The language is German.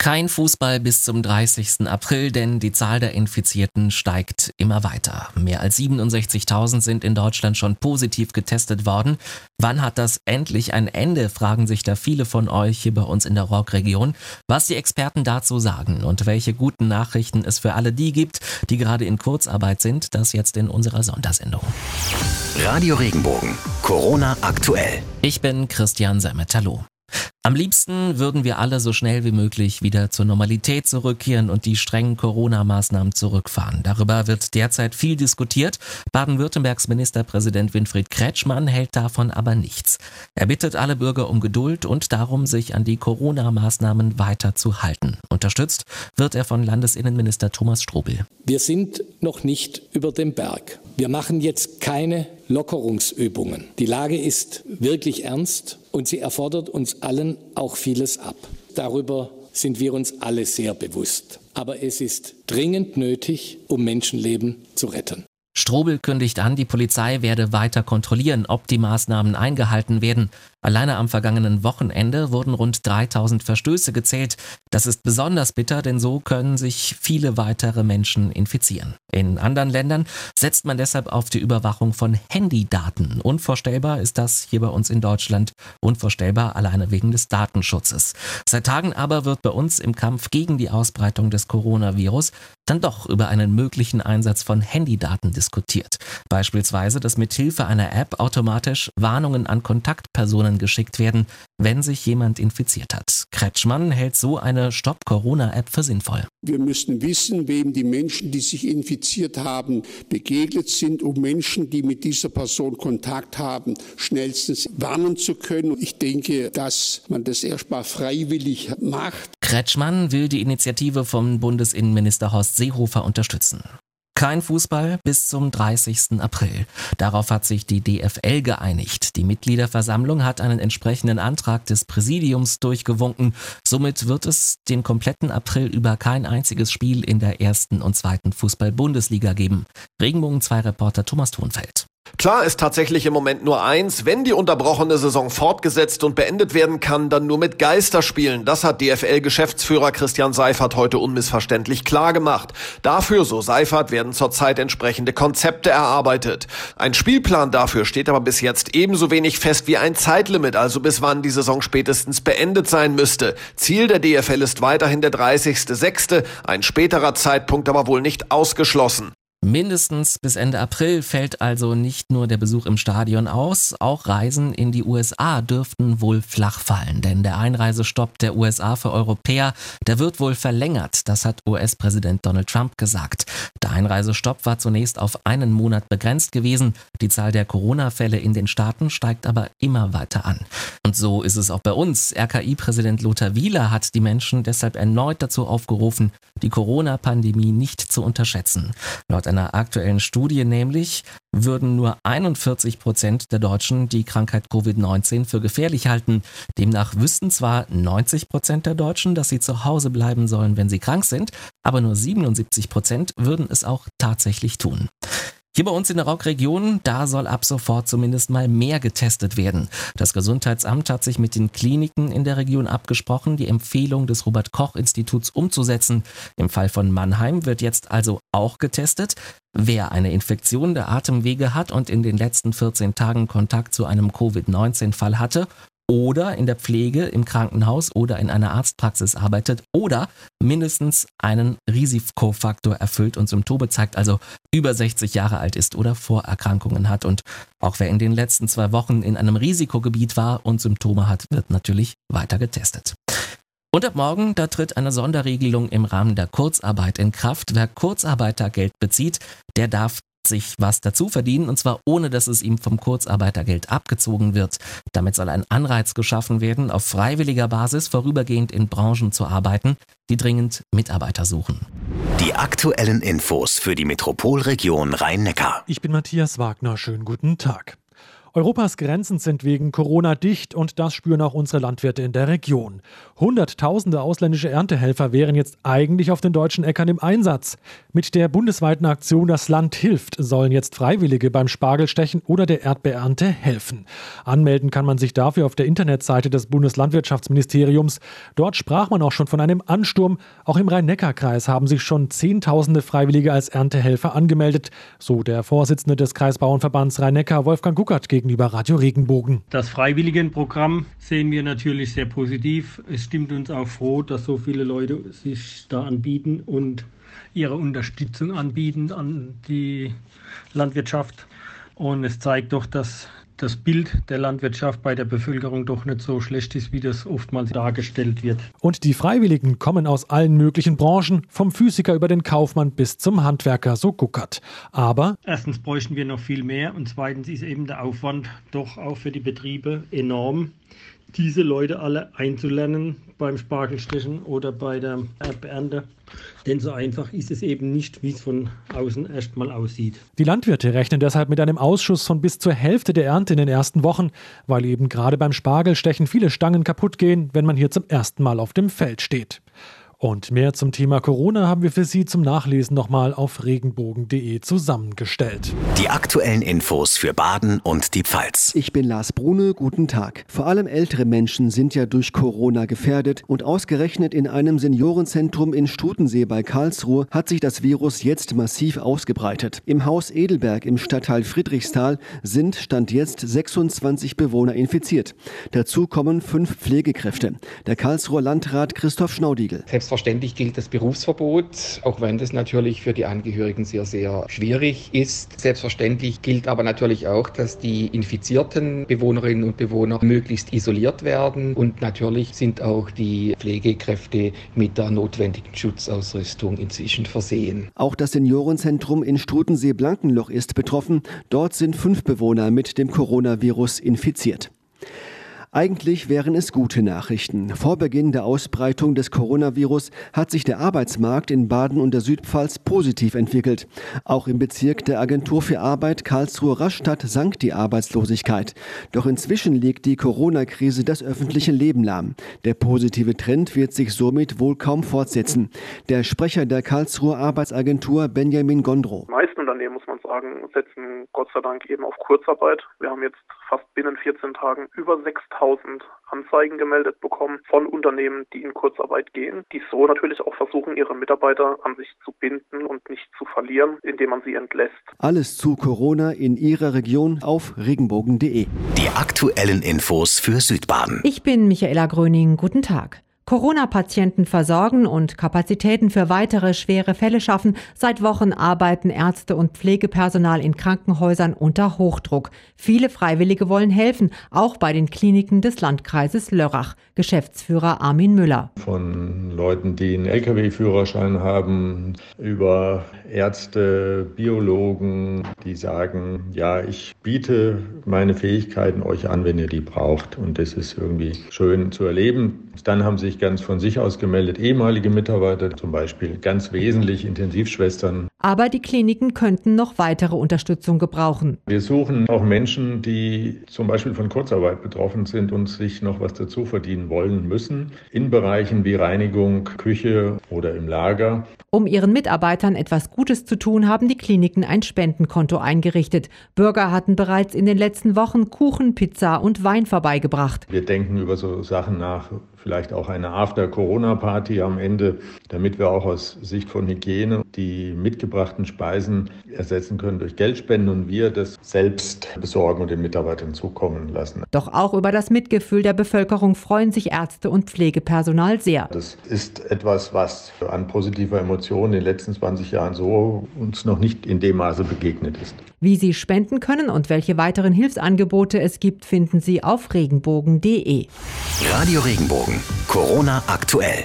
Kein Fußball bis zum 30. April, denn die Zahl der Infizierten steigt immer weiter. Mehr als 67.000 sind in Deutschland schon positiv getestet worden. Wann hat das endlich ein Ende, fragen sich da viele von euch hier bei uns in der Rock-Region. Was die Experten dazu sagen und welche guten Nachrichten es für alle die gibt, die gerade in Kurzarbeit sind, das jetzt in unserer Sondersendung. Radio Regenbogen, Corona aktuell. Ich bin Christian Semmet-Hallo. Am liebsten würden wir alle so schnell wie möglich wieder zur Normalität zurückkehren und die strengen Corona-Maßnahmen zurückfahren. Darüber wird derzeit viel diskutiert. Baden-Württembergs Ministerpräsident Winfried Kretschmann hält davon aber nichts. Er bittet alle Bürger um Geduld und darum, sich an die Corona-Maßnahmen weiter zu halten. Unterstützt wird er von Landesinnenminister Thomas Strobel. Wir sind noch nicht über dem Berg. Wir machen jetzt keine Lockerungsübungen. Die Lage ist wirklich ernst und sie erfordert uns allen auch vieles ab. Darüber sind wir uns alle sehr bewusst. Aber es ist dringend nötig, um Menschenleben zu retten. Strobel kündigt an, die Polizei werde weiter kontrollieren, ob die Maßnahmen eingehalten werden. Alleine am vergangenen Wochenende wurden rund 3000 Verstöße gezählt. Das ist besonders bitter, denn so können sich viele weitere Menschen infizieren. In anderen Ländern setzt man deshalb auf die Überwachung von Handydaten. Unvorstellbar ist das hier bei uns in Deutschland. Unvorstellbar alleine wegen des Datenschutzes. Seit Tagen aber wird bei uns im Kampf gegen die Ausbreitung des Coronavirus dann doch über einen möglichen Einsatz von Handydaten diskutiert. Beispielsweise, dass mithilfe einer App automatisch Warnungen an Kontaktpersonen Personen geschickt werden, wenn sich jemand infiziert hat. Kretschmann hält so eine Stop-Corona-App für sinnvoll. Wir müssen wissen, wem die Menschen, die sich infiziert haben, begegnet sind, um Menschen, die mit dieser Person Kontakt haben, schnellstens warnen zu können. Ich denke, dass man das erstmal freiwillig macht. Kretschmann will die Initiative vom Bundesinnenminister Horst Seehofer unterstützen. Kein Fußball bis zum 30. April. Darauf hat sich die DFL geeinigt. Die Mitgliederversammlung hat einen entsprechenden Antrag des Präsidiums durchgewunken. Somit wird es den kompletten April über kein einziges Spiel in der ersten und zweiten Fußball-Bundesliga geben. Regenbogen 2 Reporter Thomas Thunfeld. Klar ist tatsächlich im Moment nur eins, wenn die unterbrochene Saison fortgesetzt und beendet werden kann, dann nur mit Geisterspielen. Das hat DFL-Geschäftsführer Christian Seifert heute unmissverständlich klar gemacht. Dafür, so Seifert, werden zurzeit entsprechende Konzepte erarbeitet. Ein Spielplan dafür steht aber bis jetzt ebenso wenig fest wie ein Zeitlimit, also bis wann die Saison spätestens beendet sein müsste. Ziel der DFL ist weiterhin der 30.06., ein späterer Zeitpunkt aber wohl nicht ausgeschlossen. Mindestens bis Ende April fällt also nicht nur der Besuch im Stadion aus, auch Reisen in die USA dürften wohl flach fallen, denn der Einreisestopp der USA für Europäer, der wird wohl verlängert, das hat US-Präsident Donald Trump gesagt. Der Einreisestopp war zunächst auf einen Monat begrenzt gewesen, die Zahl der Corona-Fälle in den Staaten steigt aber immer weiter an. Und so ist es auch bei uns. RKI-Präsident Lothar Wieler hat die Menschen deshalb erneut dazu aufgerufen, die Corona-Pandemie nicht zu unterschätzen. Laut einer aktuellen Studie nämlich würden nur 41 Prozent der Deutschen die Krankheit Covid-19 für gefährlich halten. Demnach wüssten zwar 90 Prozent der Deutschen, dass sie zu Hause bleiben sollen, wenn sie krank sind, aber nur 77 Prozent würden es auch tatsächlich tun. Hier bei uns in der Rockregion, da soll ab sofort zumindest mal mehr getestet werden. Das Gesundheitsamt hat sich mit den Kliniken in der Region abgesprochen, die Empfehlung des Robert Koch Instituts umzusetzen. Im Fall von Mannheim wird jetzt also auch getestet. Wer eine Infektion der Atemwege hat und in den letzten 14 Tagen Kontakt zu einem Covid-19-Fall hatte oder in der Pflege im Krankenhaus oder in einer Arztpraxis arbeitet oder mindestens einen Risikofaktor erfüllt und Symptome zeigt, also über 60 Jahre alt ist oder Vorerkrankungen hat. Und auch wer in den letzten zwei Wochen in einem Risikogebiet war und Symptome hat, wird natürlich weiter getestet. Und ab morgen, da tritt eine Sonderregelung im Rahmen der Kurzarbeit in Kraft. Wer Kurzarbeitergeld bezieht, der darf sich was dazu verdienen, und zwar ohne, dass es ihm vom Kurzarbeitergeld abgezogen wird. Damit soll ein Anreiz geschaffen werden, auf freiwilliger Basis vorübergehend in Branchen zu arbeiten, die dringend Mitarbeiter suchen. Die aktuellen Infos für die Metropolregion Rhein-Neckar. Ich bin Matthias Wagner, schönen guten Tag. Europas Grenzen sind wegen Corona dicht und das spüren auch unsere Landwirte in der Region. Hunderttausende ausländische Erntehelfer wären jetzt eigentlich auf den deutschen Äckern im Einsatz. Mit der bundesweiten Aktion Das Land hilft sollen jetzt Freiwillige beim Spargelstechen oder der Erdbeernte helfen. Anmelden kann man sich dafür auf der Internetseite des Bundeslandwirtschaftsministeriums. Dort sprach man auch schon von einem Ansturm. Auch im Rhein-Neckar-Kreis haben sich schon Zehntausende Freiwillige als Erntehelfer angemeldet, so der Vorsitzende des Kreisbauernverbands Rhein-Neckar, Wolfgang Guckert, gegen gegenüber Radio Regenbogen. Das Freiwilligenprogramm sehen wir natürlich sehr positiv. Es stimmt uns auch froh, dass so viele Leute sich da anbieten und ihre Unterstützung anbieten an die Landwirtschaft. Und es zeigt doch, dass das Bild der Landwirtschaft bei der Bevölkerung doch nicht so schlecht ist, wie das oftmals dargestellt wird. Und die Freiwilligen kommen aus allen möglichen Branchen, vom Physiker über den Kaufmann bis zum Handwerker, so guckert. Aber erstens bräuchten wir noch viel mehr und zweitens ist eben der Aufwand doch auch für die Betriebe enorm diese Leute alle einzulernen beim Spargelstechen oder bei der Erdbeernte. Denn so einfach ist es eben nicht, wie es von außen erstmal aussieht. Die Landwirte rechnen deshalb mit einem Ausschuss von bis zur Hälfte der Ernte in den ersten Wochen, weil eben gerade beim Spargelstechen viele Stangen kaputt gehen, wenn man hier zum ersten Mal auf dem Feld steht. Und mehr zum Thema Corona haben wir für Sie zum Nachlesen nochmal auf regenbogen.de zusammengestellt. Die aktuellen Infos für Baden und die Pfalz. Ich bin Lars Brune, guten Tag. Vor allem ältere Menschen sind ja durch Corona gefährdet und ausgerechnet in einem Seniorenzentrum in Stutensee bei Karlsruhe hat sich das Virus jetzt massiv ausgebreitet. Im Haus Edelberg im Stadtteil Friedrichsthal sind Stand jetzt 26 Bewohner infiziert. Dazu kommen fünf Pflegekräfte. Der Karlsruher Landrat Christoph Schnaudigel. Selbstverständlich gilt das Berufsverbot, auch wenn das natürlich für die Angehörigen sehr, sehr schwierig ist. Selbstverständlich gilt aber natürlich auch, dass die infizierten Bewohnerinnen und Bewohner möglichst isoliert werden. Und natürlich sind auch die Pflegekräfte mit der notwendigen Schutzausrüstung inzwischen versehen. Auch das Seniorenzentrum in Strutensee-Blankenloch ist betroffen. Dort sind fünf Bewohner mit dem Coronavirus infiziert. Eigentlich wären es gute Nachrichten. Vor Beginn der Ausbreitung des Coronavirus hat sich der Arbeitsmarkt in Baden und der Südpfalz positiv entwickelt. Auch im Bezirk der Agentur für Arbeit Karlsruhe-Rastatt sank die Arbeitslosigkeit. Doch inzwischen legt die Corona-Krise das öffentliche Leben lahm. Der positive Trend wird sich somit wohl kaum fortsetzen. Der Sprecher der Karlsruher Arbeitsagentur Benjamin Gondro. Die meisten Unternehmen, muss man sagen, setzen Gott sei Dank eben auf Kurzarbeit. Wir haben jetzt fast binnen 14 Tagen über 6000 Anzeigen gemeldet bekommen von Unternehmen, die in Kurzarbeit gehen, die so natürlich auch versuchen, ihre Mitarbeiter an sich zu binden und nicht zu verlieren, indem man sie entlässt. Alles zu Corona in Ihrer Region auf regenbogen.de. Die aktuellen Infos für Südbaden. Ich bin Michaela Gröning. Guten Tag. Corona-Patienten versorgen und Kapazitäten für weitere schwere Fälle schaffen. Seit Wochen arbeiten Ärzte und Pflegepersonal in Krankenhäusern unter Hochdruck. Viele Freiwillige wollen helfen, auch bei den Kliniken des Landkreises Lörrach. Geschäftsführer Armin Müller. Von Leuten, die einen Lkw-Führerschein haben, über Ärzte, Biologen, die sagen, ja, ich biete meine Fähigkeiten euch an, wenn ihr die braucht. Und das ist irgendwie schön zu erleben. Dann haben sich ganz von sich aus gemeldet ehemalige Mitarbeiter, zum Beispiel ganz wesentlich Intensivschwestern. Aber die Kliniken könnten noch weitere Unterstützung gebrauchen. Wir suchen auch Menschen, die zum Beispiel von Kurzarbeit betroffen sind und sich noch was dazu verdienen wollen müssen, in Bereichen wie Reinigung, Küche oder im Lager. Um ihren Mitarbeitern etwas Gutes zu tun, haben die Kliniken ein Spendenkonto eingerichtet. Bürger hatten bereits in den letzten Wochen Kuchen, Pizza und Wein vorbeigebracht. Wir denken über so Sachen nach, vielleicht auch eine After-Corona-Party am Ende, damit wir auch aus Sicht von Hygiene die mitgebrachten Speisen ersetzen können durch Geldspenden und wir das selbst besorgen und den Mitarbeitern zukommen lassen. Doch auch über das Mitgefühl der Bevölkerung freuen sich Ärzte und Pflegepersonal sehr. Das ist etwas, was an positiver Emotion in den letzten 20 Jahren so uns noch nicht in dem Maße begegnet ist. Wie Sie spenden können und welche weiteren Hilfsangebote es gibt, finden Sie auf regenbogen.de. Radio Regenbogen. Corona aktuell.